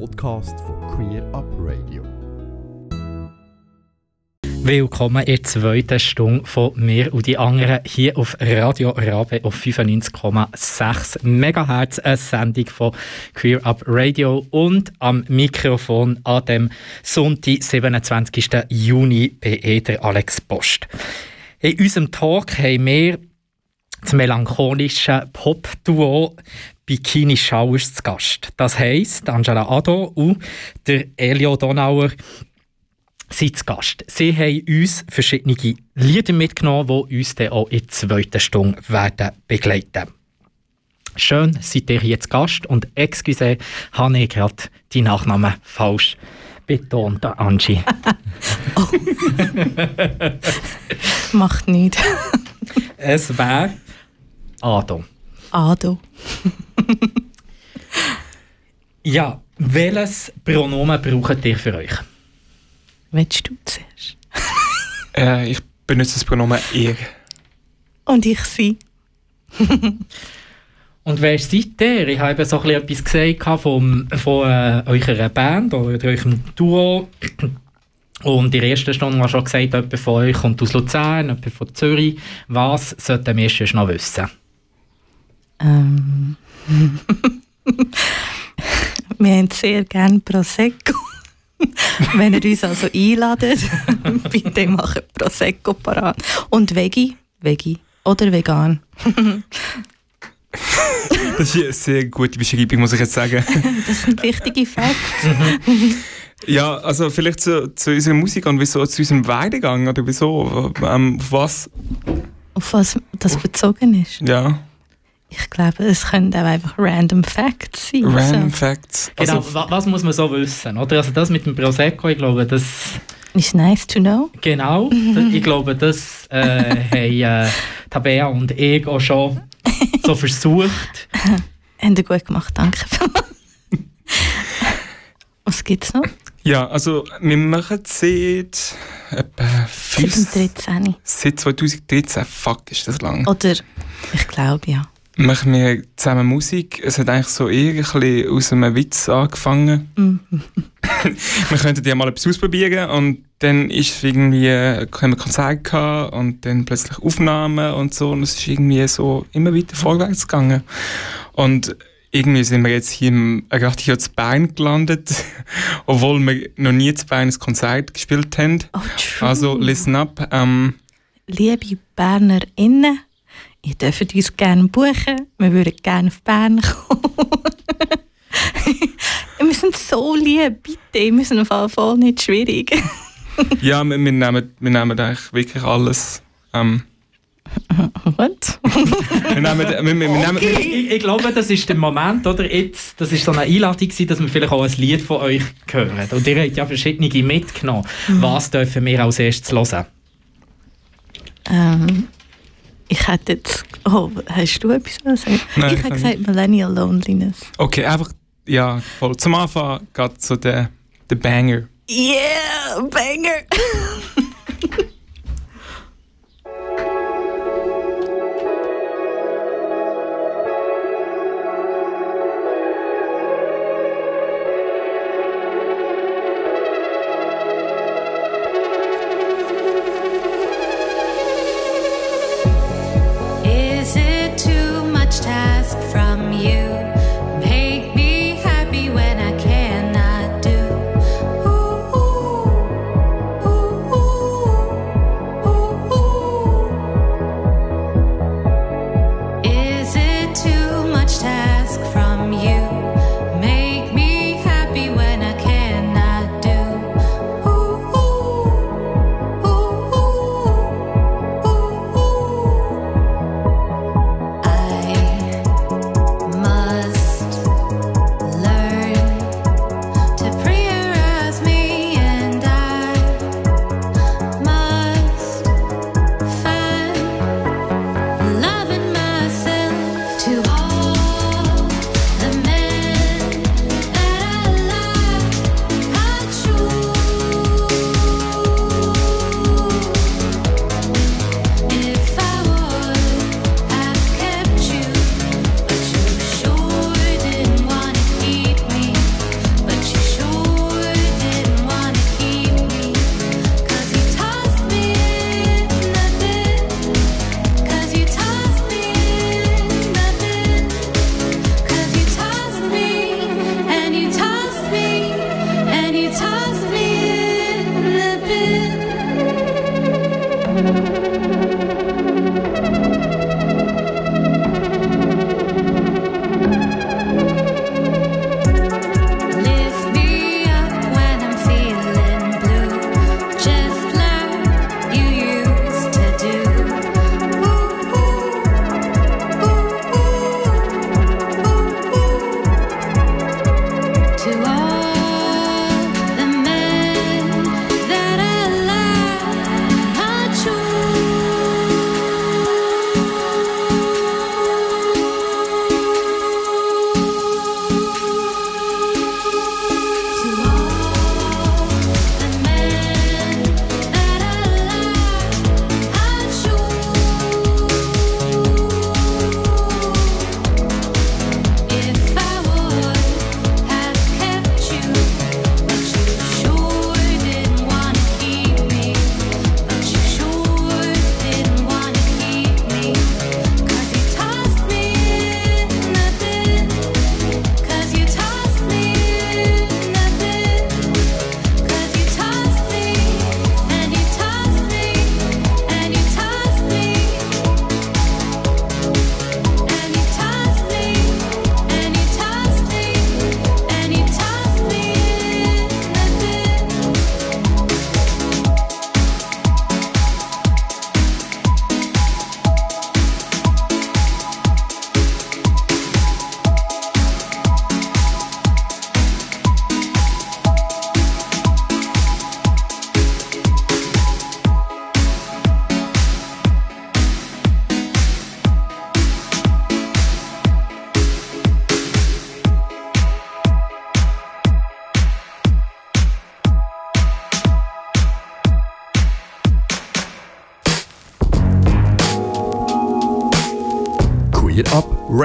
Podcast von Queer Up Radio. Willkommen in der zweiten Stunde von mir und die anderen hier auf Radio Rabe auf 95,6 MHz. Eine Sendung von Queer Up Radio und am Mikrofon an dem Sonntag, 27. Juni, bei der Alex Post. In unserem Talk haben wir das melancholische Pop-Duo Bikini Showers zu Gast. Das heisst, Angela Ado und der Elio Donauer sind zu Gast. Sie haben uns verschiedene Lieder mitgenommen, die uns dann auch in der zweiten Stunde werden begleiten Schön, seid ihr hier zu Gast und excuse, habe ich gerade die Nachnamen falsch betont, Angie. oh. Macht nichts. es wäre Ado. Ado. ja, welches Pronomen braucht ihr für euch? Willst du zuerst? äh, ich benutze das Pronomen ihr. Und ich sie. Und wer seid ihr? Ich habe so etwas gesagt vom, von äh, eurer Band oder eurem Duo. Und in der ersten Stunde habe ich schon gesagt, jemand von euch kommt aus Luzern, jemand von Zürich. Was sollten wir schon noch wissen? Ähm. wir haben sehr gerne Prosecco. Wenn ihr uns also einladet, bitte macht Prosecco parat. Und Veggie, Veggie oder vegan. das ist eine sehr gute Beschreibung, muss ich jetzt sagen. das sind wichtige Facts. ja, also vielleicht zu, zu unserer Musik und wieso zu unserem Weidegang oder wieso, ähm, auf was? Auf was das bezogen ist? Ja. Ich glaube, es können auch einfach random Facts sein. Random so. Facts. Genau, also, was muss man so wissen? Oder? Also das mit dem Prosecco, ich glaube, das... Ist nice to know. Genau, ich glaube, das äh, haben äh, Tabea und ich auch schon so versucht. Haben ihr gut gemacht, danke. Was gibt es noch? Ja, also wir machen seit etwa 2013. Seit 2013, fuck, ist das lang. Oder, ich glaube, ja machen wir zusammen Musik. Es hat eigentlich so eher ein bisschen aus einem Witz angefangen. Mhm. wir könnten ja mal etwas ausprobieren und dann ist irgendwie, haben wir Konzerte gehabt und dann plötzlich Aufnahmen und so und es ist irgendwie so immer weiter vorwärts gegangen. Und irgendwie sind wir jetzt hier, im, äh, gerade hier zu Bern gelandet, obwohl wir noch nie zu Bern ein Konzert gespielt haben. Oh. Also, listen up. Ähm, Liebe BernerInnen, ihr dürft uns gerne buchen. Wir würden gerne auf Bern kommen. wir sind so lieb, bitte. Wir sind auf jeden Fall nicht schwierig. ja, wir, wir, nehmen, wir nehmen eigentlich wirklich alles. Ähm, Was? wir nehmen, wir, wir, wir nehmen, okay. ich, ich, glaube, das ist der Moment, oder? Jetzt, das ist so eine Einladung, gewesen, dass wir vielleicht auch ein Lied von euch hören. Und ihr habt ja verschiedene mitgenommen. Mhm. Was dürfen wir als erstes hören? Ähm, ich hätte jetzt. Oh, hast du etwas sagen? Nein, ich hätte gesagt Millennial Loneliness. Okay, einfach. Ja, voll. Zum Anfang geht so der, der Banger. Yeah, Banger!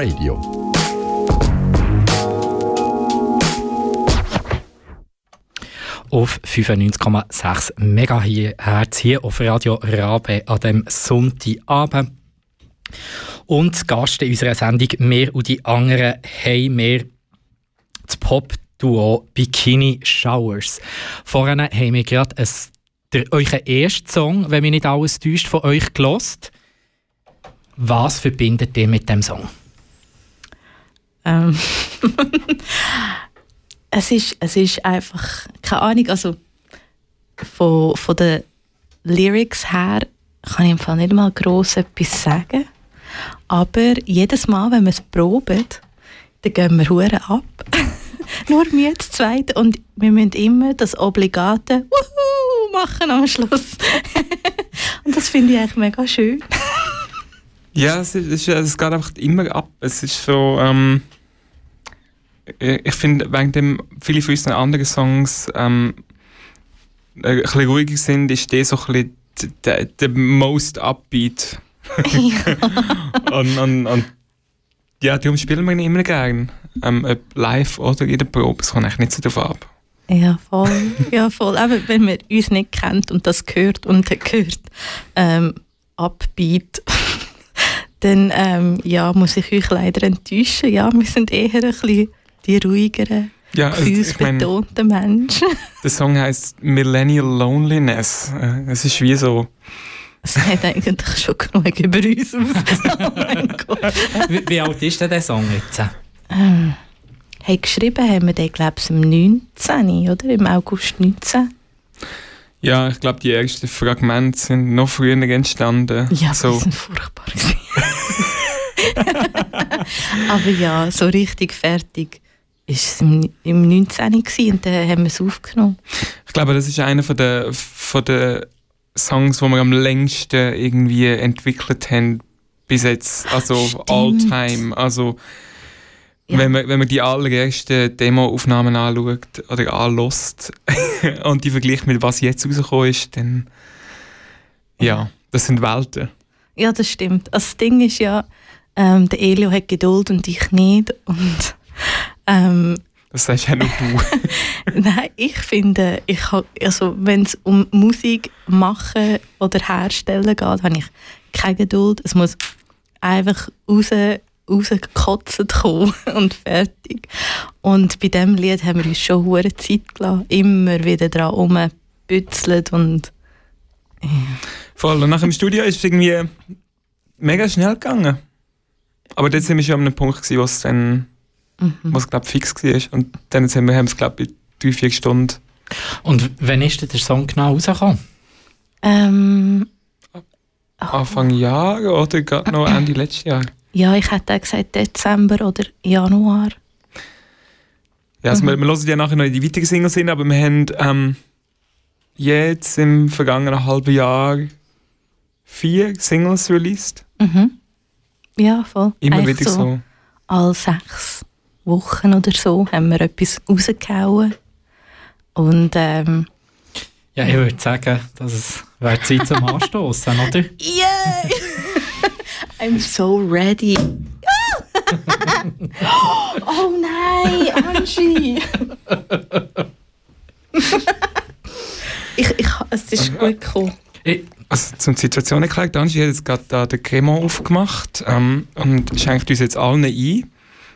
Radio. auf 95,6 MHz hier auf Radio Rabe an dem Sonntagabend. Und Gast in unserer Sendung «Mehr und die anderen» haben wir das Pop-Duo Bikini Showers. Vorhin haben wir gerade ein, der, euren ersten Song, wenn mich nicht alles täuscht, von euch gelost. Was verbindet ihr mit dem Song? Ähm es, ist, es ist einfach, keine Ahnung, also von, von den Lyrics her kann ich im Fall nicht mal gross etwas sagen. Aber jedes Mal, wenn wir es proben, dann gehen wir hure ab. Nur wir zu zweit und wir müssen immer das obligate Wuhu machen am Schluss. und das finde ich eigentlich mega schön. Ja, es, ist, es geht einfach immer ab. Es ist so, ähm, ich finde, wegen dem viele von unseren anderen Songs ähm, ein bisschen ruhiger sind, ist der so ein bisschen der, der most upbeat. und, und, und ja, darum spielen wir ihn immer gerne. Ähm, ob live oder in der Probe, es kommt eigentlich nicht so darauf ab. Ja, voll. Ja, voll. Aber wenn man uns nicht kennt und das gehört und hört, ähm, Upbeat, dann ähm, ja, muss ich euch leider enttäuschen. Ja, wir sind eher ein bisschen die ruhigeren, ja, also, gefühlsbetonten Menschen. Der Song heißt Millennial Loneliness. Äh, es ist wie so es hat eigentlich schon genug über uns aus. oh mein Gott. Wie, wie, alt ist denn der Song jetzt? Ähm, hey, geschrieben haben wir den, glaube ich, im 19. oder? Im August 19. Ja, ich glaube, die ersten Fragmente sind noch früher entstanden. Ja, so. die sind furchtbar. Aber ja, so richtig fertig war es im, im 19. und dann haben wir es aufgenommen. Ich glaube, das ist einer von der, von der Songs, die wir am längsten irgendwie entwickelt haben bis jetzt, also Stimmt. all time. Also ja. wenn, man, wenn man die allerersten Demo-Aufnahmen anschaut oder anlässt und die vergleicht mit was jetzt rausgekommen ist, dann ja, das sind Welten. Ja, das stimmt. Also das Ding ist ja, ähm, der Elio hat Geduld und ich nicht. Und ähm, das sagst ja nur du. Nein, ich finde, ich also, wenn es um Musik machen oder herstellen geht, habe ich keine Geduld. Es muss einfach raus, rausgekotzt und fertig. Und bei diesem Lied haben wir uns schon hohe Zeit gelassen, immer wieder dran rumbützelt und ja. Voll. Und nach dem Studio ist es irgendwie mega schnell gegangen. Aber dort sind wir schon an einem Punkt, gewesen, wo es dann mhm. was glaub, fix war. Und dann haben wir es, glaube ich, drei, vier Stunden. Und wann ist der Song genau rausgekommen? Ähm, Anfang Jahr oder gerade noch Ende letztes Jahr? Ja, ich hätte gesagt Dezember oder Januar. Ja, also mhm. wir, wir hören ja nachher noch in die weiteren Singles hin, aber wir haben ähm, jetzt im vergangenen halben Jahr vier Singles released. Mhm. Ja, voll. Immer Eigentlich wieder so. so. Alle sechs Wochen oder so haben wir etwas rausgehauen. Und ähm, ja, ich würde sagen, dass es wäre Zeit zum Anstoßen, oder? Yeah! I'm so ready. oh nein, Angie! ich, ich, es ist gut gekommen. Also zum Situation erklärt, Angie hat jetzt gerade den Cremant aufgemacht ähm, und schenkt uns jetzt allen ein.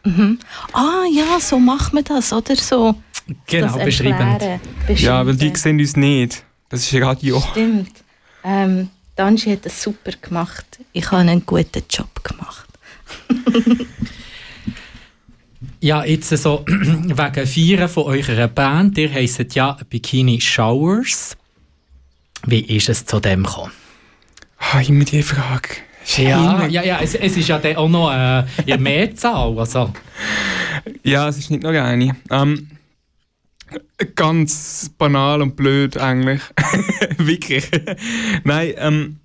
Mhm. Ah ja, so macht man das, oder? So, genau, beschrieben. Ja, weil die sehen uns nicht. Das ist Radio. Stimmt. Ähm, Angie hat es super gemacht. Ich habe einen guten Job gemacht. ja, jetzt so wegen Feiern von eurer Band. Ihr heisst ja Bikini Showers. Wie ist es zu dem gekommen? Ah, immer die Frage. Ja, ja, ja, es, es ist ja auch noch äh, in Mehrzahl. Also. Ja, es ist nicht nur eine. Ähm, ganz banal und blöd eigentlich. Wirklich. Nein, ähm,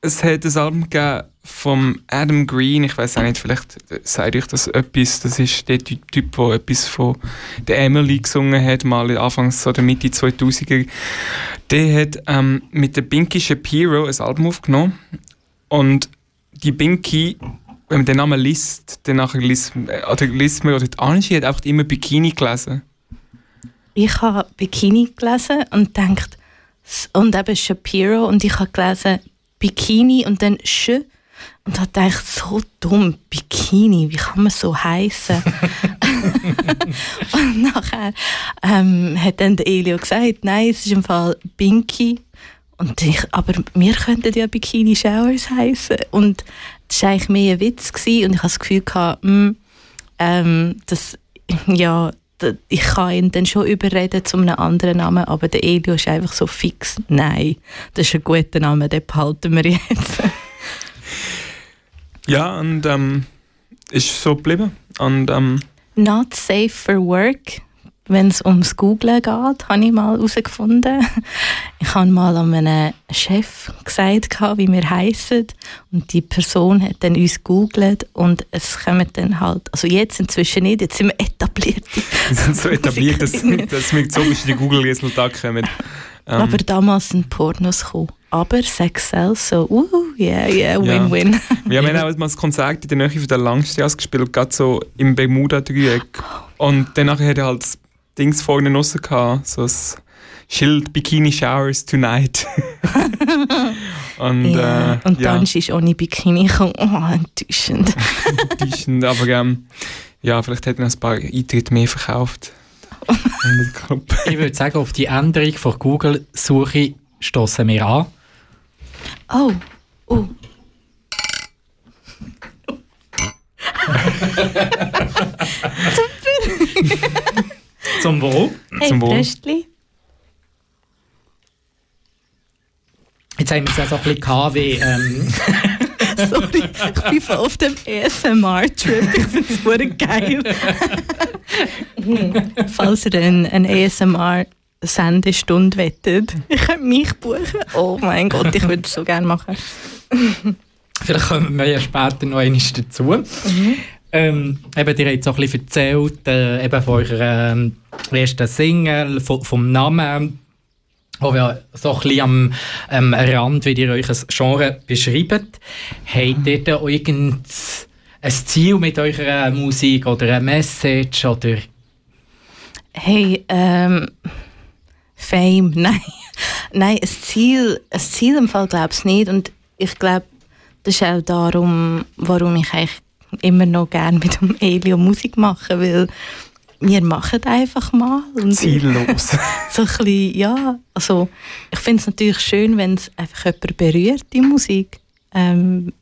es hat ein Album gegeben von Adam Green, ich weiß auch nicht, vielleicht sagt euch das etwas, das ist der Typ, der etwas von der Emily gesungen hat, mal anfangs oder Mitte 2000er. Der hat ähm, mit der Binky Shapiro ein Album aufgenommen und die Binky wenn man den Namen liest, dann nachher liest, oder liest man, oder die Angie hat einfach immer Bikini gelesen. Ich habe Bikini gelesen und denkt und eben Shapiro und ich habe gelesen Bikini und dann Sch und hat gedacht, so dumm, Bikini, wie kann man so heißen? und nachher ähm, hat dann der Elio gesagt, nein, es ist im Fall Binky. Und ich, aber wir könnten ja Bikini Showers heißen. Und das war eigentlich mehr ein Witz gewesen. und ich hatte das Gefühl, gehabt, mh, hm, ähm, dass, ja, ich kann ihn dann schon überreden zu einem anderen Namen, aber der Elio ist einfach so fix. Nein, das ist ein guter Name, den behalten wir jetzt. ja, und ähm, ist so geblieben. Und, ähm, Not safe for work wenn es ums Googlen geht, habe ich mal herausgefunden. Ich habe mal an einem Chef gesagt, wie wir heißen und die Person hat dann uns googelt und es kommen dann halt, also jetzt inzwischen nicht, jetzt sind wir etabliert. Wir sind so etabliert, dass, dass wir so in die Google-Resultate kommen. Ähm. Aber damals sind Pornos gekommen. Aber Sex Sells, so, uh, yeah, yeah, win-win. Ja. Wir haben auch mal ein Konzert in der Nähe von der Langstrasse gespielt, gerade so im Bermuda-Dreieck. Und danach hat er halt Dings vorne raus gehabt, so ein Schild Bikini Showers Tonight. und, yeah. äh, und dann ja. ist ohne Bikini gekommen. Oh, enttäuschend. enttäuschend, aber ähm, ja, vielleicht hätten wir ein paar Eintritte mehr verkauft. ich würde sagen, auf die Änderung von Google-Suche stoßen wir an. Oh, oh. Super. Zum Wohl. Hey, Zum Wohl. Jetzt haben wir es ja so ein bisschen wie... Ähm Sorry, ich bin voll auf dem ASMR-Trip. Ich finde es wirklich geil. Falls ihr eine, eine ASMR-Sendestunde wettet, ich könnte mich buchen. Oh mein Gott, ich würde es so gerne machen. Vielleicht kommen wir ja später noch einmal dazu. Mhm. Ähm, eben, ihr habt so ein bisschen erzählt, äh, eben von eurer ähm, ersten Single, von, vom Namen, wo wir so ein bisschen am ähm, Rand, wie ihr euch ein Genre beschreibt. Habt ihr da irgendein Ziel mit eurer Musik oder eine Message? Oder? Hey, ähm, Fame, nein. nein, ein Ziel, ein Ziel im Fall glaube ich nicht. Und ich glaube, das ist auch darum, warum ich eigentlich immer noch gerne mit dem Elio Musik machen, weil wir machen einfach mal. Und Ziellos. so ein bisschen, ja, also ich finde es natürlich schön, wenn es einfach jemand berührt, die Musik. Ähm,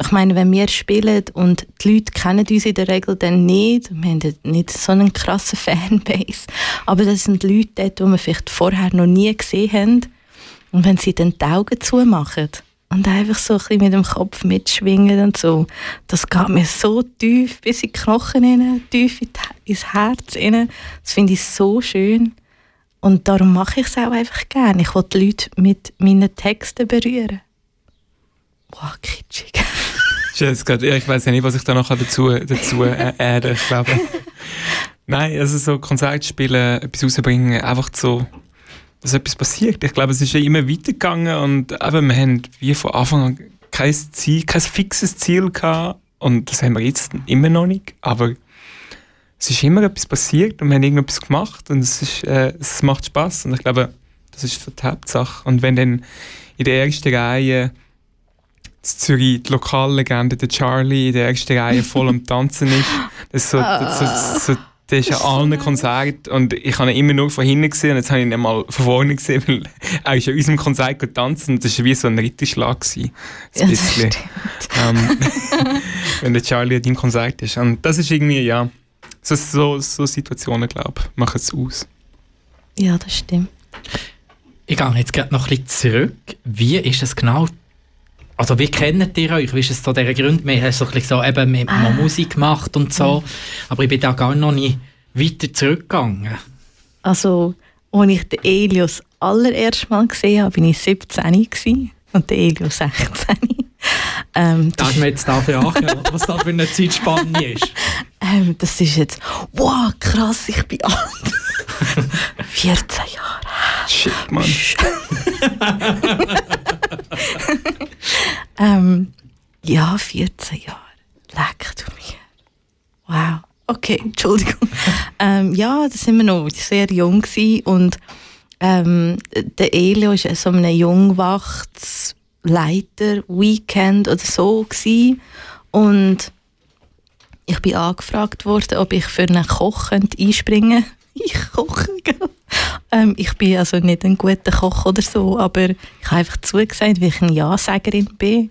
ich meine, wenn wir spielen und die Leute kennen uns in der Regel dann nicht, wir haben nicht so einen krassen Fanbase, aber das sind Leute dort, die wir vielleicht vorher noch nie gesehen haben. Und wenn sie dann die Augen zumachen, und einfach so ein bisschen mit dem Kopf mitschwingen und so. Das geht mir so tief bis in die Knochen rein, tief ins Herz rein. Das finde ich so schön. Und darum mache ich es auch einfach gerne. Ich will die Leute mit meinen Texten berühren. Wow, kitschig. ich weiß ja nicht, was ich da noch dazu, dazu äh, ich glaube. Nein, also so Konzert spielen, etwas rausbringen, einfach so dass etwas passiert. Ich glaube, es ist ja immer weitergegangen und eben, wir haben wie von Anfang an kein Ziel, kein fixes Ziel gehabt und das haben wir jetzt immer noch nicht, aber es ist immer etwas passiert und wir haben irgendetwas gemacht und es, ist, äh, es macht Spaß und ich glaube, das ist die Hauptsache. Und wenn dann in der ersten Reihe in Zürich die Lokallegende, der Charlie, in der ersten Reihe voll am Tanzen ist, das ist so, das ist so, so der ist ja allen Konzert und ich habe ihn immer nur von hinten gesehen und jetzt habe ich ihn mal von vorne gesehen, weil er ist an unserem Konzert getanzt und das war wie so ein Ritterschlag. Gewesen, ein bisschen. Ähm, wenn der Charlie an deinem Konzert ist. Und das ist irgendwie, ja, so, so, so Situationen, glaube ich, machen es aus. Ja, das stimmt. Ich gehe jetzt gerade noch ein bisschen zurück. Wie ist es genau also wie kennt ihr euch? Wie ist es so der Grund? Wir haben so, so eben mit ah. Musik gemacht und so, aber ich bin da gar noch nicht weiter zurückgegangen. Also, als ich den Elios allererst Mal gesehen habe, war ich 17 gewesen, und der Elios 16. Ähm, das Darf man jetzt dafür achten, was da für eine Zeitspanne ist? Ähm, das ist jetzt, wow, krass, ich bin alt. 14 Jahre. Shit, Mann. Ähm, ja, 14 Jahre. Leck du mir. Wow. Okay, Entschuldigung. ähm, ja, da sind wir noch sehr jung gewesen und ähm, der Elio war so ein Jungwachtsleiter-Weekend oder so gewesen. und ich bin angefragt worden, ob ich für einen Koch einspringen könnte. Ich koche, ähm, Ich bin also nicht ein guter Koch oder so, aber ich habe einfach zugesagt, weil ich eine Ja-Sägerin bin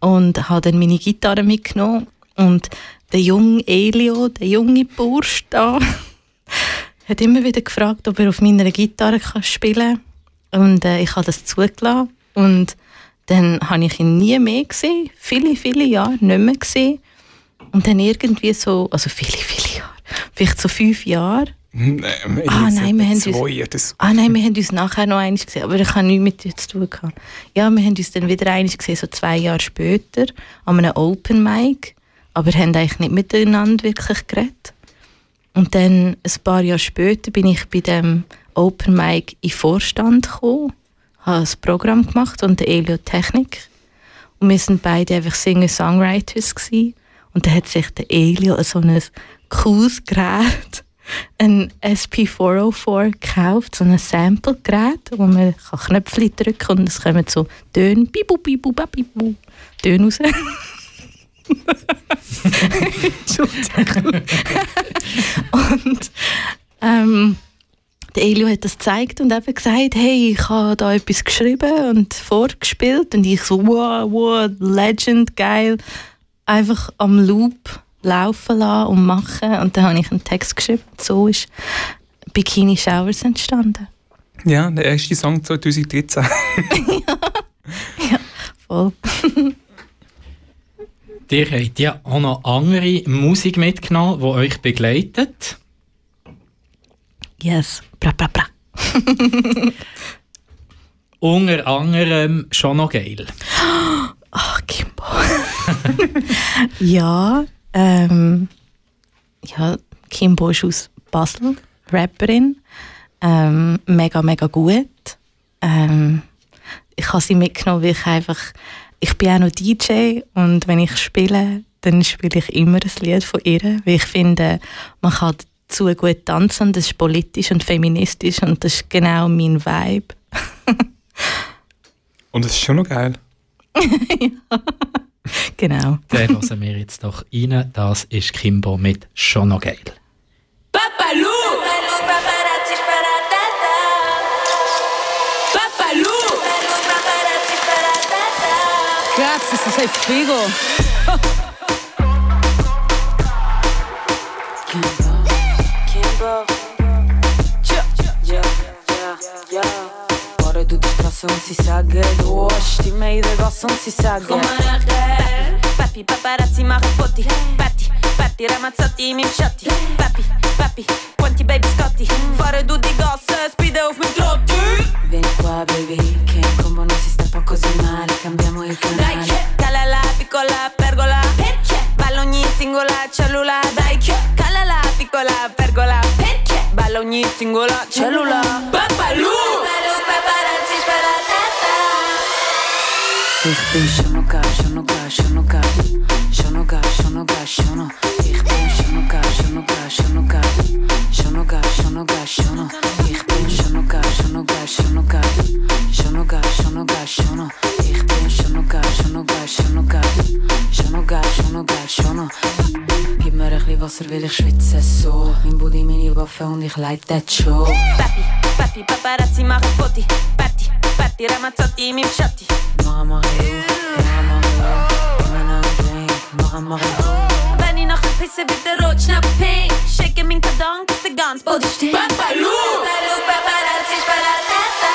und habe dann meine Gitarre mitgenommen und der junge Elio, der junge Bursch da, hat immer wieder gefragt, ob er auf meiner Gitarre kann spielen kann. Und äh, ich habe das zugelassen. Und dann habe ich ihn nie mehr gesehen. Viele, viele Jahre nicht mehr gesehen. Und dann irgendwie so, also viele, viele Jahre, vielleicht so fünf Jahre. Nein, ah, nein, wir haben zwei, uns, ah nein, wir haben uns nachher noch eins gesehen, aber ich habe nichts mit dir zu tun gehabt. Ja, wir haben uns dann wieder eins gesehen, so zwei Jahre später, an einem Open Mic, aber haben eigentlich nicht miteinander wirklich geredet. Und dann, ein paar Jahre später, bin ich bei dem Open Mic in Vorstand gekommen, habe ein Programm gemacht und der Elio Technik. Und wir sind beide einfach Singer-Songwriters gewesen. Und dann hat sich der Elio so ein cooles Gerät, ein SP404 gekauft, so ein Sample-Gerät, wo man kann Knöpfe drücken kann und es kommen so Töne, bibu, bibu, bibu, Töne raus. Entschuldigung. und ähm, der Elio hat das gezeigt und eben gesagt, hey, ich habe da etwas geschrieben und vorgespielt und ich so, wow, wow, Legend, geil, einfach am Loop laufen lassen und machen und dann habe ich einen Text geschrieben. So ist Bikini Showers entstanden. Ja, der erste Song 2013. ja. ja, voll. Ihr habt ja auch noch andere Musik mitgenommen, die euch begleitet. Yes, bra bra bra. Unter anderem schon noch geil. Ach, oh, Kimbo. ja, ähm, ja, Kimbo ist aus Basel, Rapperin. Ähm, mega, mega gut. Ähm, ich habe sie mitgenommen, weil ich einfach, ich bin auch noch DJ und wenn ich spiele, dann spiele ich immer ein Lied von ihr, weil ich finde, man kann zu gut tanzen, das ist politisch und feministisch und das ist genau mein Vibe. und es ist schon noch geil. ja. Genau. Dann hören wir jetzt doch rein. Das ist Kimbo mit «Schon noch geil». Sparatata! Cazzo, se sei figo! Fora do destroço não se saga Hoje, die meiden se saga Kom maar Papi, paparazzi machen Fotti. Patti, Patti, Ramazzotti, mi shotty Papi, papi, quanti baby scotti Fare tu di gosse, spide auf mit Trotti. Vieni qua baby, che in combo non si sta così male. Cambiamo il canale. Dai, cala la piccola pergola. Perché? Ballo ogni singola cellula. Dai, cala la piccola pergola. Perché? Ballo ogni singola cellula. Papalù! Ich bin schon noch geil, schon noch geil, schon noch geil Schon noch geil, schon noch schon noch Ich bin schon noch geil, schon noch geil, schon noch geil Schon noch geil, schon noch geil, schon noch Ich bin schon noch geil, schon noch geil, schon noch geil Schon noch geil, schon noch geil, schon noch Ich bin schon noch geil, schon noch geil, schon noch geil Schon noch geil, schon noch geil, schon noch Gib mir ein bisschen Wasser, weil ich schwitze so Mein Booty, meine Waffe und ich leite das schon Papi, papi, paparazzi machen Foti Party, party, Ramazzotti, mi shotty. Noch Mario, noch Mario Immer noch ein Drink, noch ein Mario Wenn ich nachher pisse, bitte rot, schnapp pink Shake min Kadon, bis der ganz Body stinkt Papalou! Papalou, paparazzi, sparatata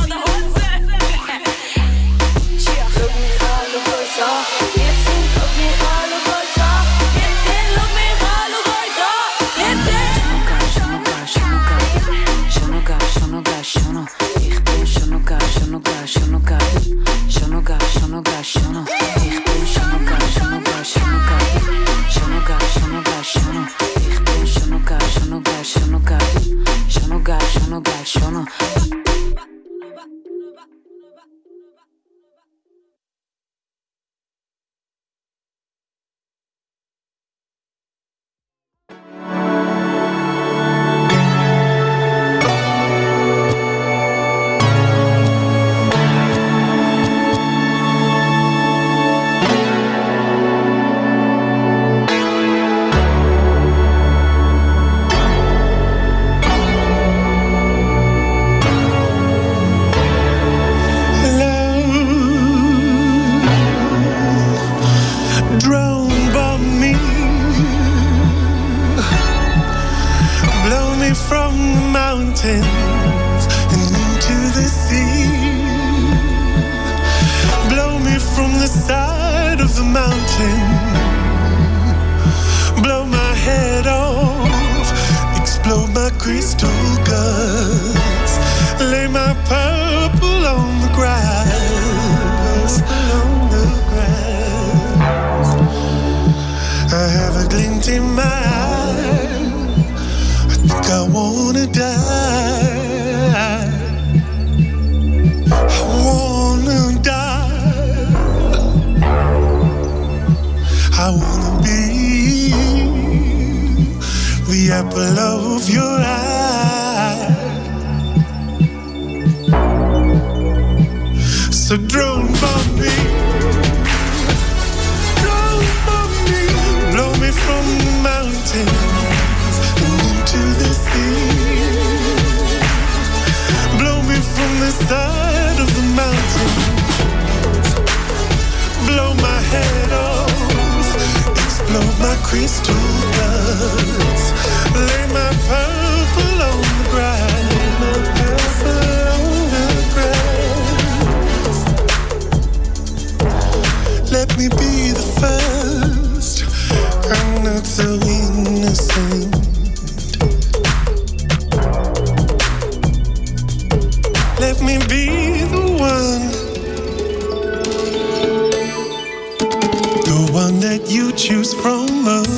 있어. from us.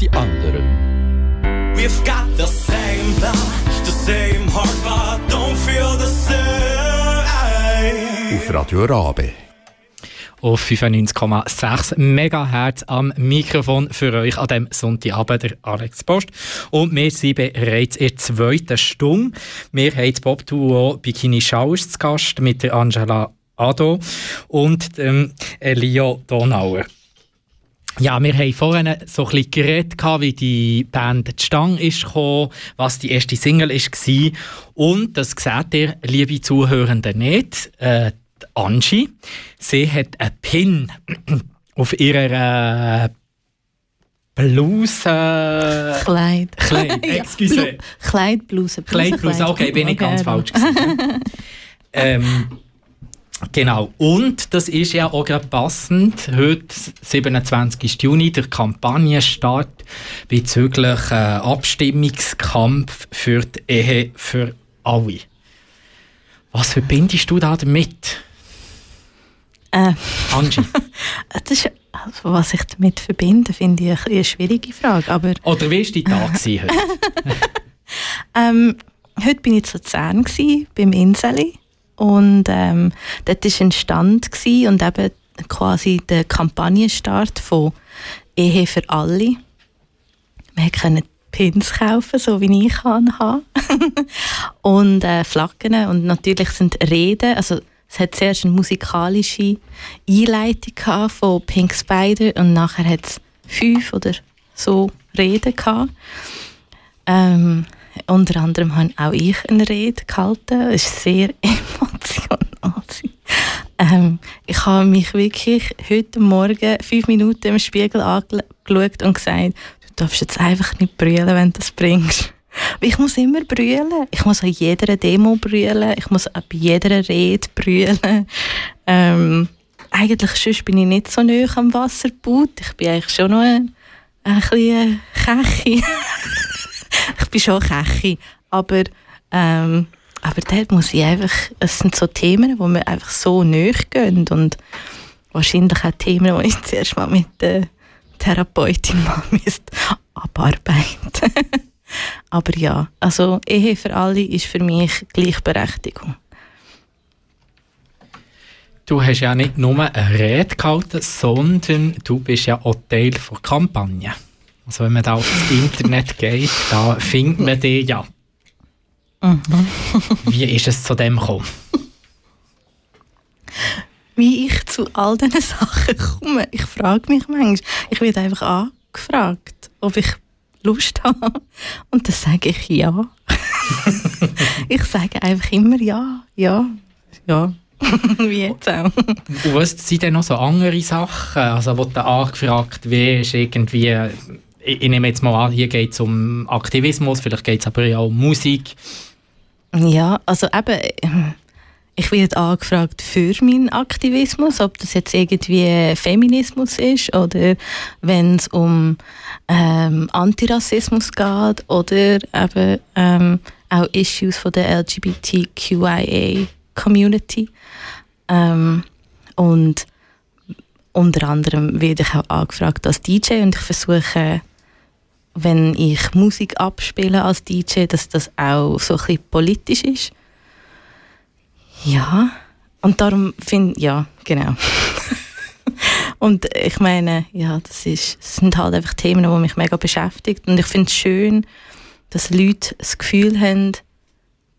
Die anderen. We've got the same blood, the same heart, but don't feel the same. Auf Radio Rabe. auf 95,6 MHz am Mikrofon für euch an dem Sonntagabend, der Alex Post. Und wir sind bereits in der zweiten Stunde. Wir haben das Pop-Duo Bikini Showers zu Gast mit der Angela Ado und dem Elio Donauer. Ja, wir haben vorhin so ein bisschen geredet, wie die Band zustande ist gekommen, was die erste Single war. Und das seht ihr, liebe Zuhörende, nicht. Äh, die Angie, sie hat einen Pin auf ihrer äh, Bluse. Kleid. Kleid, Ja, excuse. Blu- Kleid, Bluse. Kleid, Bluse, okay, bin ich ganz falsch gewesen. ähm, genau. Und das ist ja auch gerade passend. Heute, 27. Juni, der Kampagnenstart bezüglich äh, Abstimmungskampf für die Ehe für alle. Was verbindest du da damit, Äh, Angie? das ist, also, was ich damit verbinde, finde ich eine schwierige Frage. Aber Oder wie war dein Tag heute? ähm, heute bin ich Luzern gsi, beim Inseli. Und ähm, dort war ein Stand und eben quasi der Kampagnenstart von Ehe für alle. Wir können Pins kaufen, so wie ich kann haben. und äh, Flaggen und natürlich sind Reden, also es hat zuerst eine musikalische Einleitung von Pink Spider und nachher hat es fünf oder so Reden gehabt. Ähm, unter anderem habe auch ich eine Rede gehalten. Es war sehr emotional. Ähm, ich habe mich wirklich heute Morgen fünf Minuten im Spiegel angeschaut und gesagt, du darfst jetzt einfach nicht brüllen, wenn du das bringst. Ich muss immer brüllen. Ich muss an jeder Demo brüllen. Ich muss bei jeder Rede brüllen. Ähm, eigentlich sonst bin ich nicht so nah am Wasserboot. Ich bin eigentlich schon noch ein, ein bisschen Kechi. ich bin schon Kechi. Aber, ähm, aber dort muss ich einfach, es sind so Themen, wo mir einfach so nahe gehen und wahrscheinlich auch Themen, die ich zuerst mal mit der Therapeutin mal abarbeiten Aber ja, also Ehe für alle ist für mich Gleichberechtigung. Du hast ja nicht nur eine Rede gehalten, sondern du bist ja auch Teil der Kampagne. Also wenn man da aufs Internet geht, da findet man dich ja. Wie ist es zu dem gekommen? Wie ich zu all diesen Sachen komme, ich frage mich manchmal. Ich werde einfach angefragt, ob ich Lust habe. Und dann sage ich ja. ich sage einfach immer ja, ja, ja. Wie jetzt auch. Und was sind denn noch so andere Sachen, also wo du angefragt wirst, irgendwie, ich, ich nehme jetzt mal an, hier geht es um Aktivismus, vielleicht geht es aber ja um Musik. Ja, also eben, ich werde angefragt für meinen Aktivismus, ob das jetzt irgendwie Feminismus ist oder wenn es um ähm, Antirassismus geht oder eben ähm, auch Issues von der LGBTQIA-Community. Ähm, und unter anderem werde ich auch angefragt als DJ und ich versuche, wenn ich Musik abspiele als DJ, dass das auch so ein bisschen politisch ist. Ja, und darum finde ja, genau. und ich meine, ja, das, ist, das sind halt einfach Themen, die mich mega beschäftigt. Und ich finde es schön, dass Leute das Gefühl haben,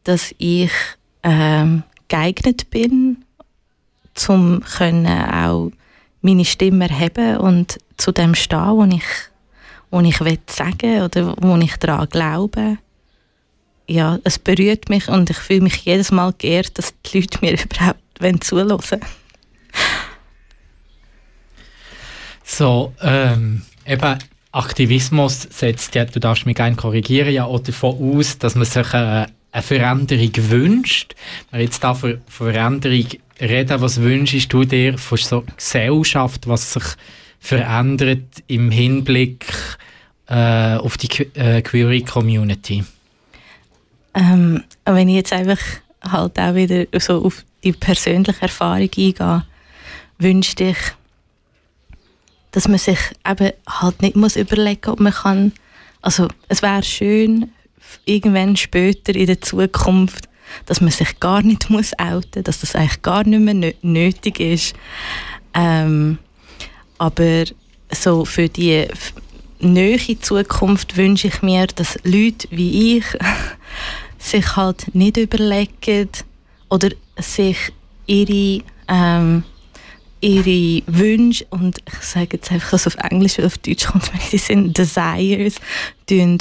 dass ich ähm, geeignet bin, um auch meine Stimme erheben und zu dem stehen, wo ich, wo ich sagen oder wo ich daran glaube ja, es berührt mich und ich fühle mich jedes Mal geehrt, dass die Leute mir überhaupt zuhören So, ähm, eben Aktivismus setzt ja, du darfst mich gerne korrigieren, ja auch davon aus, dass man sich äh, eine Veränderung wünscht. Wenn jetzt da von Veränderung reden, was wünschst du dir von so Gesellschaft, was sich verändert im Hinblick äh, auf die Que- äh, Queer Community? Ähm, wenn ich jetzt einfach halt auch wieder so auf die persönliche Erfahrung eingehe, wünschte ich, dass man sich eben halt nicht muss überlegen ob man kann, also es wäre schön, irgendwann später in der Zukunft, dass man sich gar nicht muss outen, dass das eigentlich gar nicht mehr nö- nötig ist. Ähm, aber so für die nähere Zukunft wünsche ich mir, dass Leute wie ich sich halt nicht überlegen oder sich ihre, ähm, ihre Wünsche und ich sage jetzt einfach das auf Englisch, weil auf Deutsch kommt mir den Sinn, Desires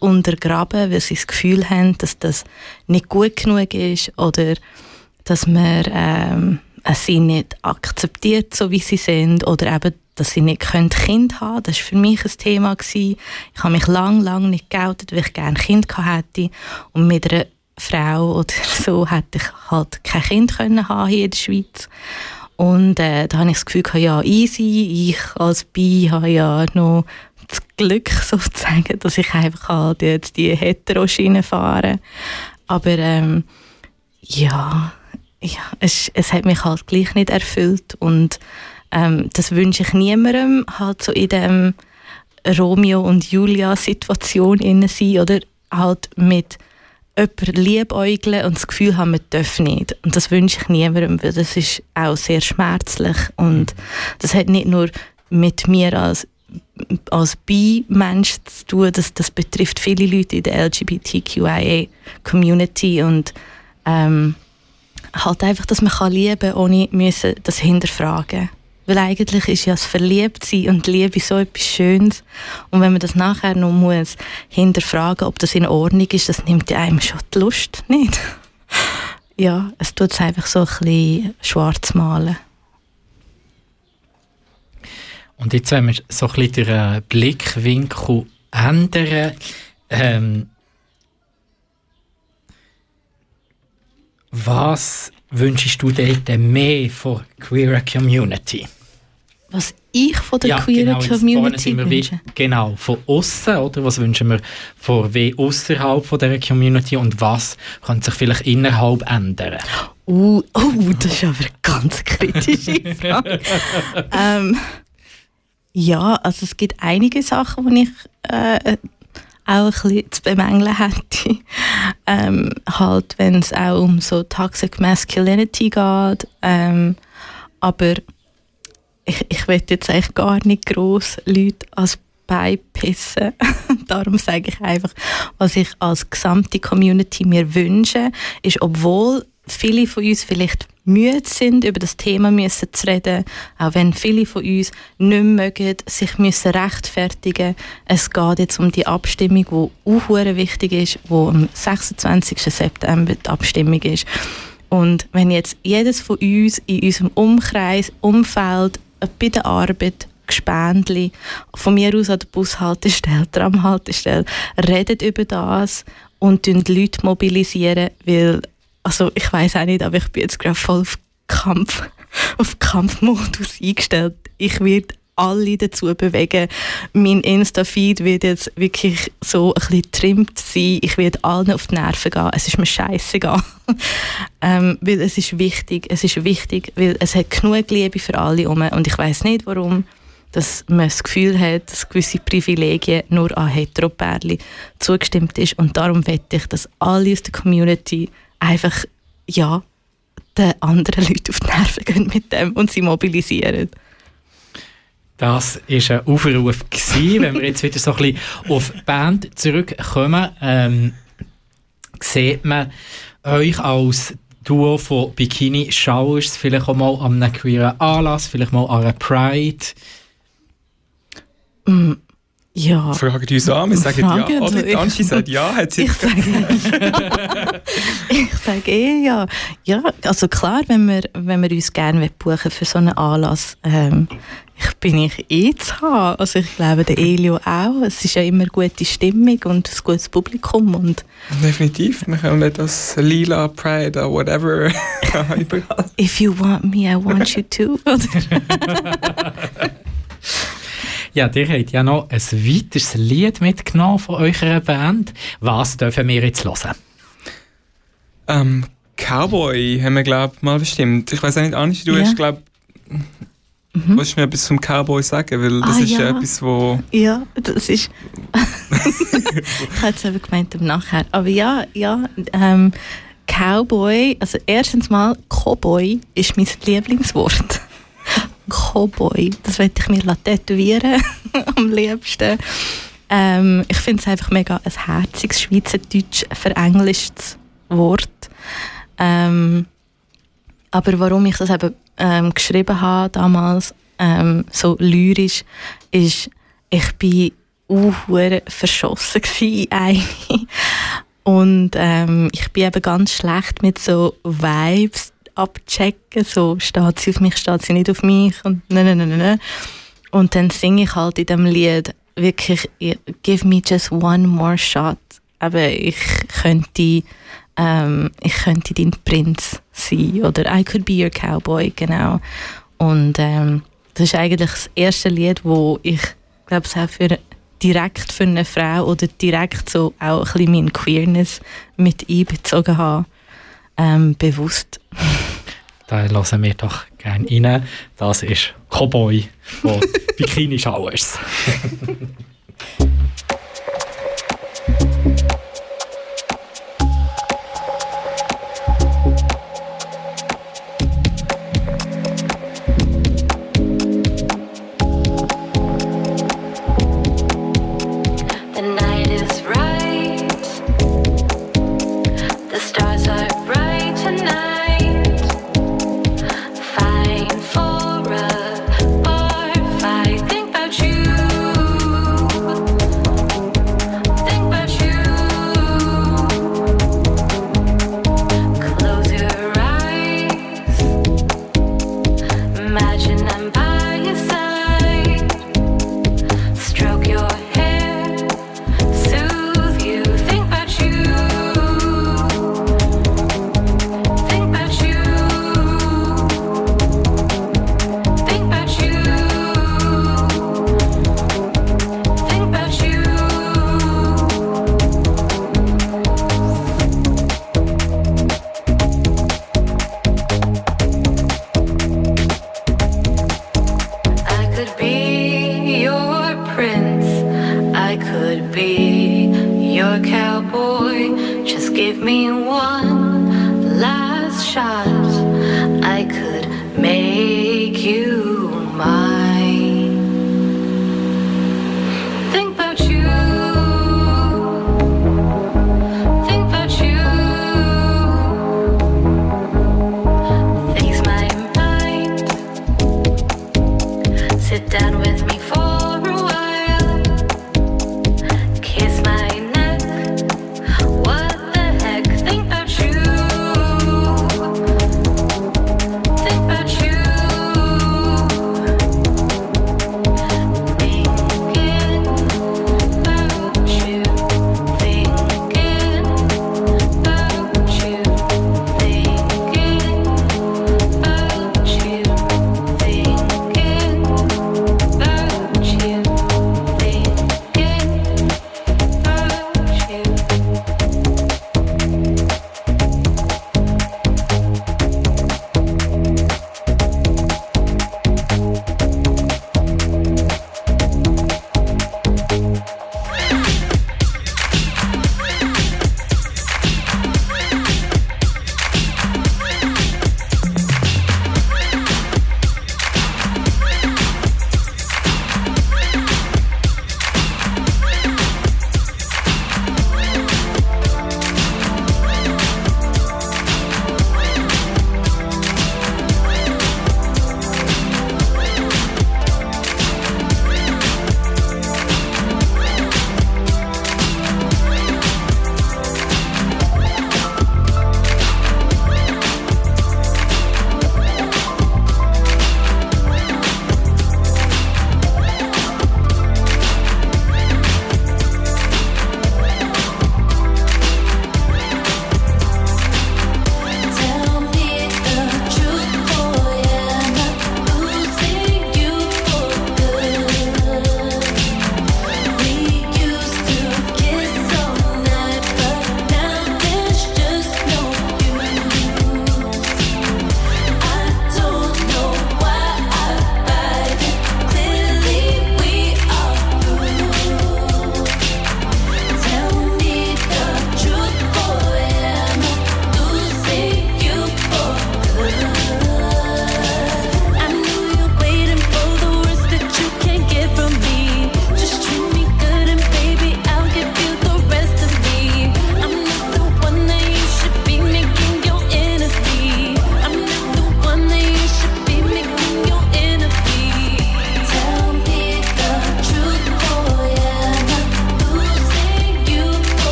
untergraben, weil sie das Gefühl haben, dass das nicht gut genug ist oder dass man ähm, sie nicht akzeptiert, so wie sie sind oder eben dass sie nicht können Kind haben Das war für mich ein Thema. Gewesen. Ich habe mich lang, lang nicht geoutet, weil ich gerne ein Kind hätte. Und mit einer Frau oder so hätte ich halt kein Kind können haben hier in der Schweiz. Und äh, da habe ich das Gefühl, gehabt, ja, easy, ich als Bi habe ja noch das Glück sozusagen, dass ich einfach halt jetzt die Hetero-Schiene fahre. Aber ähm, ja, ja es, es hat mich halt gleich nicht erfüllt und ähm, das wünsche ich niemandem, halt so in dem Romeo und Julia Situation innen sein oder? Halt mit jemandem liebäugeln und das Gefühl haben, man darf nicht. Und das wünsche ich niemandem, weil das ist auch sehr schmerzlich. Und das hat nicht nur mit mir als als Bi-Mensch zu tun, das, das betrifft viele Leute in der LGBTQIA-Community und ähm, halt einfach, dass man kann lieben kann, ohne müssen das hinterfragen weil eigentlich ist ja das Verliebtsein und Liebe so etwas Schönes. Und wenn man das nachher noch muss hinterfragen, ob das in Ordnung ist, das nimmt einem schon die Lust, nicht? ja, es tut es einfach so ein bisschen schwarz malen. Und jetzt, wenn wir so ein bisschen den Blickwinkel ändern, ähm, was wünschst du dir denn mehr von queer Community? Was ich von der Ja, queeren genau, Community wir wie- wünsche? Genau, von außen, oder? Was wünschen wir von wie außerhalb von der Community und was kann sich vielleicht innerhalb ändern? Uh, oh, das ist aber eine ganz kritische Frage. ähm, ja, also es gibt einige Sachen, die ich äh, auch ein bisschen zu bemängeln hätte. Ähm, halt, wenn es auch um so Toxic Masculinity geht. Ähm, aber ich, ich will jetzt eigentlich gar nicht gross Leute als beipissen. Darum sage ich einfach, was ich als gesamte Community mir wünsche, ist, obwohl viele von uns vielleicht müde sind, über das Thema müssen zu reden, auch wenn viele von uns nicht mögen, sich müssen rechtfertigen Es geht jetzt um die Abstimmung, die auch wichtig ist, wo am 26. September die Abstimmung ist. Und wenn jetzt jedes von uns in unserem Umkreis, Umfeld, bei der Arbeit, Gespendli, von mir aus an der Bushaltestelle, Tramhaltestelle, redet über das und die Leute mobilisieren, weil, also ich weiß auch nicht, aber ich bin jetzt gerade voll auf Kampf, auf Kampfmodus eingestellt. Ich werde alle dazu bewegen. Mein Insta-Feed wird jetzt wirklich so ein bisschen trimmt sein. Ich werde allen auf die Nerven gehen. Es ist mir scheißegal. ähm, weil es ist wichtig. Es ist wichtig, weil es hat genug Liebe für alle um. Und ich weiß nicht, warum dass man das Gefühl hat, dass gewisse Privilegien nur an Heteropärli zugestimmt ist. Und darum wette ich, dass alle aus der Community einfach, ja, den anderen Leuten auf die Nerven gehen mit dem und sie mobilisieren. Das war ein Aufruf. Gewesen. Wenn wir jetzt wieder so ein bisschen auf Band zurückkommen, ähm, sieht man euch als Duo von Bikini Showers vielleicht auch mal an einem queeren Anlass, vielleicht mal an einer Pride. Mm, ja. Fragen uns an, wir sagen Fragen, ja. Oder die Angie sagt ja, hat sie Ich sage, ich sage eh ja. Ja, also klar, wenn wir, wenn wir uns gerne buchen für so einen Anlass, ähm, ich bin ich eh zu haben. Also ich glaube, der Elio auch. Es ist ja immer gute Stimmung und ein gutes Publikum und Definitiv, wir können das Lila, Pride oder whatever überall. if you want me, I want you too. Ja, ihr habt ja noch ein weiteres Lied mitgenommen von eurer Band. Was dürfen wir jetzt hören? Ähm, Cowboy haben wir, glaube ich, mal bestimmt. Ich weiß auch nicht, Angie, du Ja. hast, glaube Mhm. Willst du mir etwas zum Cowboy sagen? Weil das Ah, ist ja. etwas, wo... Ja, das ist. ich hätte es eben gemeint im Nachher. Aber ja, ja, ähm, Cowboy, also erstens mal, Cowboy ist mein Lieblingswort. Cowboy, das werde ich mir tätowieren, am liebsten. Ähm, ich finde es einfach mega ein herziges Schweizerdeutsch verenglischtes Wort. Ähm, aber warum ich das eben ähm, geschrieben habe damals, ähm, so lyrisch, ist, ich bin uh, verschossen gsi. Und ähm, ich bin eben ganz schlecht mit so Vibes abchecken, so steht sie auf mich, steht sie nicht auf mich und nein, nein, nein, nein. und dann singe ich halt in dem Lied wirklich Give me just one more shot. Aber ich könnte, ähm, ich könnte dein Prinz sein oder I could be your cowboy, genau. Und ähm, das ist eigentlich das erste Lied, wo ich glaube auch für direkt für eine Frau oder direkt so auch ein bisschen meine Queerness mit einbezogen habe, ähm, bewusst. Da lassen wir doch gerne rein. Das ist Cowboy von Bikini Showers.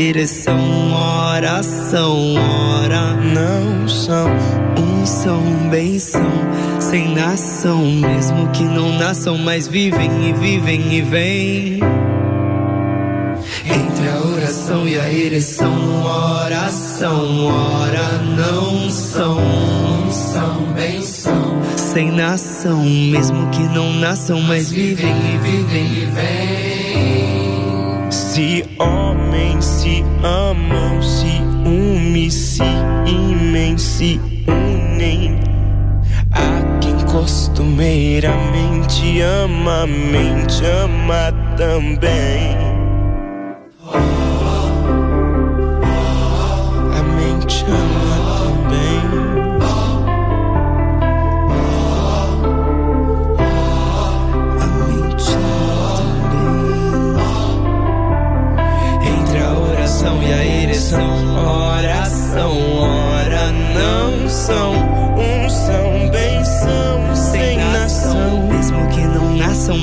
oração e a ereção, oração, ora não são um são benção, sem nação, mesmo que não nasçam, mas vivem e vivem e vêm. Entre a oração e a ereção, oração, ora não são, não são benção, sem nação, mesmo que não nasçam, mas vivem e vivem e vêm. Se amam, se unem, se imem, se unem. Há quem costumeiramente ama, a mente ama também. A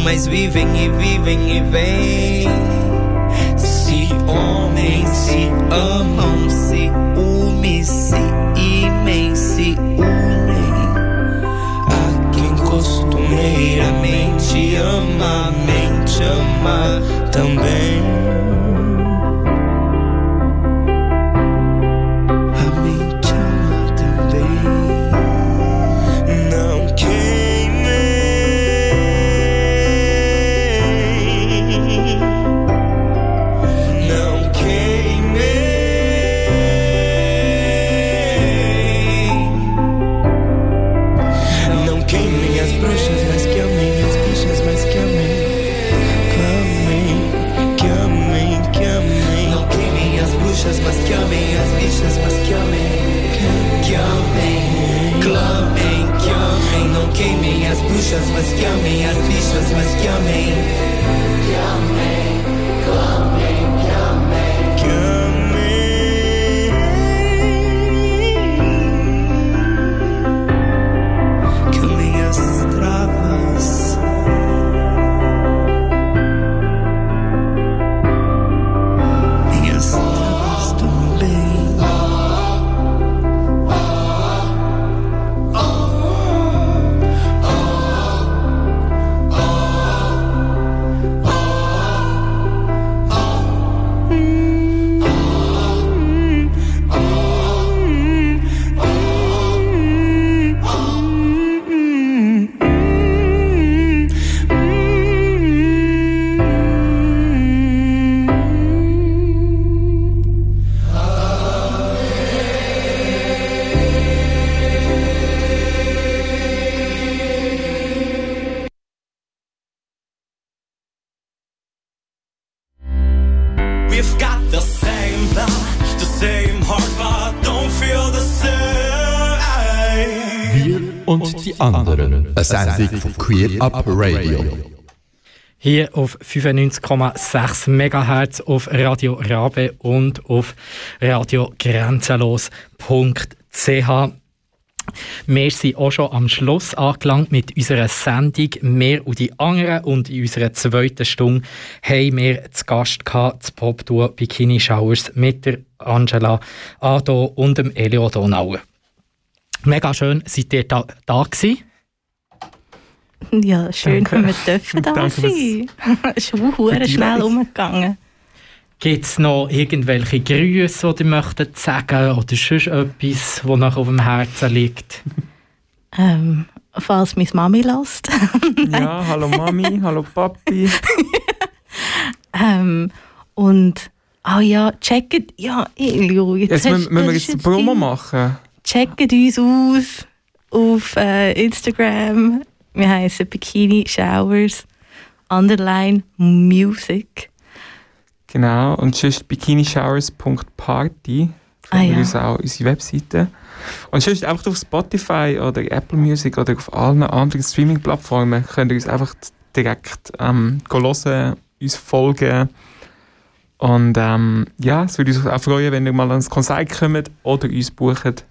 mas vivem e vivem e vêm. Se homens se amam, se unem, se imem, se unem. A quem costumeiramente ama, mente ama também. Sendung von Queer Up Radio. Hier auf 95,6 MHz auf Radio Rabe und auf Radio Grenzenlos.ch. Wir sind auch schon am Schluss angelangt mit unserer Sendung «Mehr und die anderen» und in unserer zweiten Stunde haben wir zu Gast gehabt, das Popduo Bikini Showers mit der Angela Ado und dem Elio Donauer. Mega schön, seid ihr da, da gewesen. Ja, schön, Danke. wenn wir dürfen da Danke, sein. Es ist die schnell umgegangen. Gibt es noch irgendwelche Grüße, die ihr möchtet sagen oder sonst etwas, das noch auf dem Herzen liegt? Ähm, falls meine Mami lässt. Ja, hallo Mami, hallo Papi. ähm, und, ah ja, checkt, ja, Elio, jetzt, Jetzt hast- müssen, wir jetzt eine Promo machen. Checkt uns aus auf äh, Instagram. Wir heißen Bikini Showers Underline Music. Genau, und sonst bikinishowers.party. Ah, ja. uns auch unsere Webseite. Und sonst einfach auf Spotify oder Apple Music oder auf allen anderen Streaming-Plattformen könnt ihr uns einfach direkt ähm, hören, uns folgen. Und ähm, ja, es würde uns auch freuen, wenn ihr mal ans Konzert kommt oder uns bucht.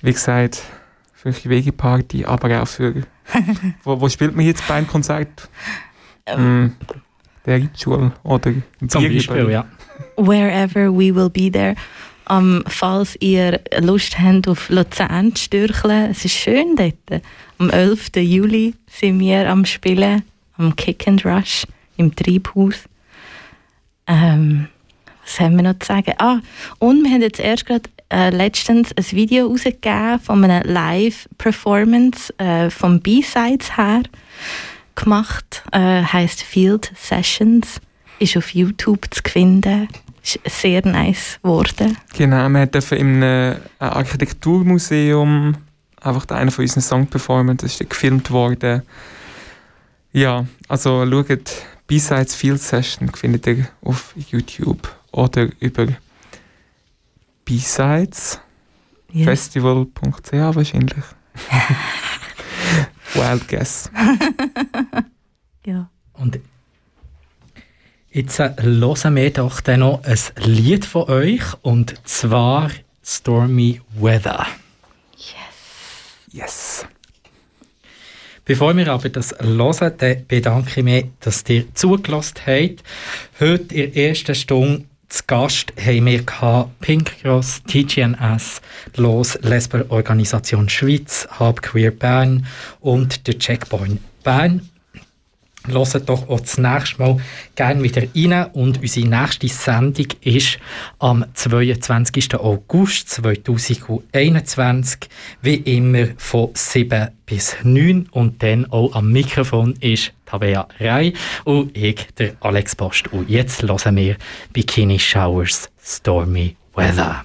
Wie gesagt, für eine Wegeparty, aber auch für. wo, wo spielt man jetzt beim Konzert? Mm, der Ritual oder Zum. Beispiel, ja. Wherever we will be there. Um, falls ihr Lust habt, auf Luzern zu stürcheln, es ist schön dort. Am 11. Juli sind wir am Spielen, am Kick and Rush im Treibhaus. Ähm, was haben wir noch zu sagen? Ah, und wir haben jetzt erst gerade äh, letztens ein Video rausgegeben von einer Live-Performance äh, vom B-Sides her gemacht. Äh, heißt Field Sessions. Ist auf YouTube zu finden. Ist sehr nice geworden. Genau, wir dürfen in einem äh, Architekturmuseum einfach einen von unseren Song performen. Gefilmt worden. Ja, also schaut B-Sides Field Session findet ihr auf YouTube oder über B-Sides Yes. festival.ch wahrscheinlich. Wild guess. Ja. Und jetzt äh, hören wir doch dann noch ein Lied von euch und zwar Stormy Weather. Yes. Bevor wir aber das hören, bedanke ich mich, dass ihr zugelassen habt. Heute in der ersten Stunde zu Gast haben wir Pink Cross, TGNS, Los Lesber Organisation Schweiz, Hub Queer Bern und der Checkpoint Bern. Hört doch auch das nächste Mal gerne wieder rein. Und unsere nächste Sendung ist am 22. August 2021. Wie immer von 7 bis 9. Und dann auch am Mikrofon ist Tabea Rey und ich, der Alex Post. Und jetzt hören wir Bikini Showers Stormy Weather.